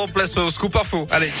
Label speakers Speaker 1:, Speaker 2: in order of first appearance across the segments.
Speaker 1: En place au scoop info. Allez.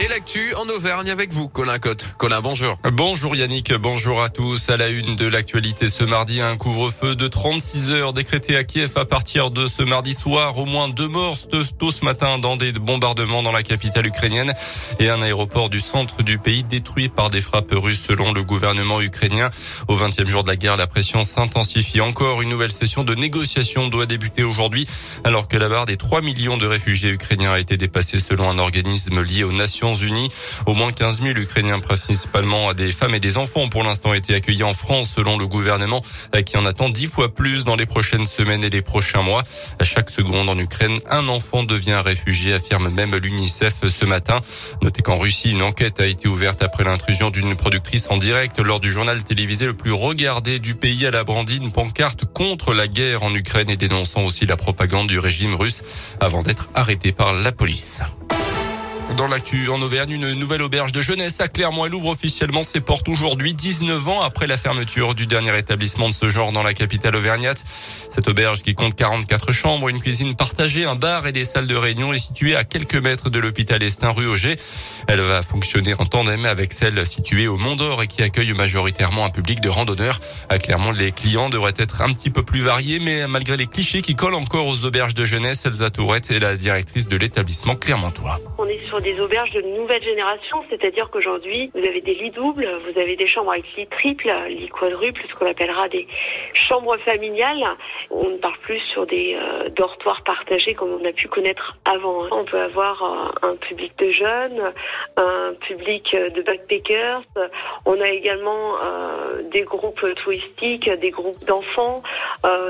Speaker 1: Et l'actu en Auvergne avec vous, Colin Cotte. Colin, bonjour.
Speaker 2: Bonjour Yannick, bonjour à tous. À la une de l'actualité ce mardi, un couvre-feu de 36 heures décrété à Kiev à partir de ce mardi soir. Au moins deux morts tôt ce matin dans des bombardements dans la capitale ukrainienne et un aéroport du centre du pays détruit par des frappes russes selon le gouvernement ukrainien. Au 20e jour de la guerre, la pression s'intensifie encore. Une nouvelle session de négociation doit débuter aujourd'hui alors que la barre des 3 millions de réfugiés ukrainiens a été dépassée selon un organisme lié aux Nations Unis. Au moins 15 000 Ukrainiens, principalement des femmes et des enfants, ont pour l'instant été accueillis en France selon le gouvernement qui en attend 10 fois plus dans les prochaines semaines et les prochains mois. À chaque seconde en Ukraine, un enfant devient réfugié, affirme même l'UNICEF ce matin. Notez qu'en Russie, une enquête a été ouverte après l'intrusion d'une productrice en direct lors du journal télévisé le plus regardé du pays. Elle a brandi une pancarte contre la guerre en Ukraine et dénonçant aussi la propagande du régime russe avant d'être arrêtée par la police. Dans l'actu en Auvergne, une nouvelle auberge de jeunesse à Clermont. Elle ouvre officiellement ses portes aujourd'hui, 19 ans après la fermeture du dernier établissement de ce genre dans la capitale auvergnate. Cette auberge qui compte 44 chambres, une cuisine partagée, un bar et des salles de réunion est située à quelques mètres de l'hôpital Estin rue Auger. Elle va fonctionner en tandem avec celle située au Mont d'Or et qui accueille majoritairement un public de randonneurs. À Clermont, les clients devraient être un petit peu plus variés, mais malgré les clichés qui collent encore aux auberges de jeunesse, Elsa Tourette est la directrice de l'établissement clermontois.
Speaker 3: On est sur des auberges de nouvelle génération, c'est-à-dire qu'aujourd'hui, vous avez des lits doubles, vous avez des chambres avec lits triples, lits quadruples, ce qu'on appellera des chambres familiales. On ne part plus sur des euh, dortoirs partagés comme on a pu connaître avant. On peut avoir euh, un public de jeunes, un public de backpackers. On a également euh, des groupes touristiques, des groupes d'enfants,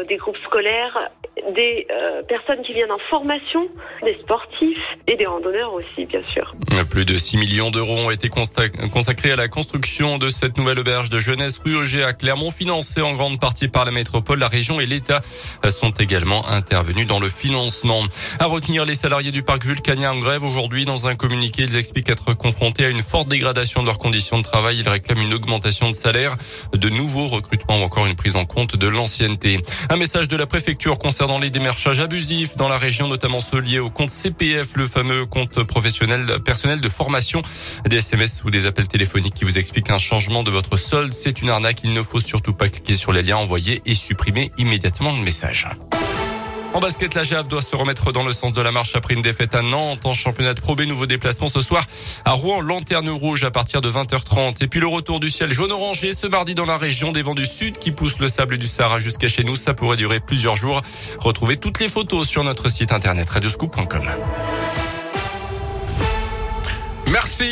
Speaker 3: des groupes scolaires des euh, personnes qui viennent en formation, des sportifs et des randonneurs aussi, bien sûr.
Speaker 2: Plus de 6 millions d'euros ont été consacrés à la construction de cette nouvelle auberge de jeunesse rue Auger à Clermont, financée en grande partie par la métropole, la région et l'État sont également intervenus dans le financement. À retenir les salariés du parc vulcanien en grève aujourd'hui. Dans un communiqué, ils expliquent être confrontés à une forte dégradation de leurs conditions de travail. Ils réclament une augmentation de salaire, de nouveaux recrutements ou encore une prise en compte de l'ancienneté. Un message de la préfecture concernant les démarchages abusifs dans la région, notamment ceux liés au compte CPF, le fameux compte professionnel personnel de formation. Des SMS ou des appels téléphoniques qui vous expliquent un changement de votre solde. C'est une arnaque. Il ne faut surtout pas cliquer sur les liens envoyés et supprimer immédiatement le message. En basket, la JAV doit se remettre dans le sens de la marche après une défaite à Nantes en championnat de Pro B. Nouveau déplacement ce soir à Rouen, lanterne rouge à partir de 20h30. Et puis le retour du ciel jaune orangé ce mardi dans la région des vents du sud qui poussent le sable du Sahara jusqu'à chez nous. Ça pourrait durer plusieurs jours. Retrouvez toutes les photos sur notre site internet radioscoop.com.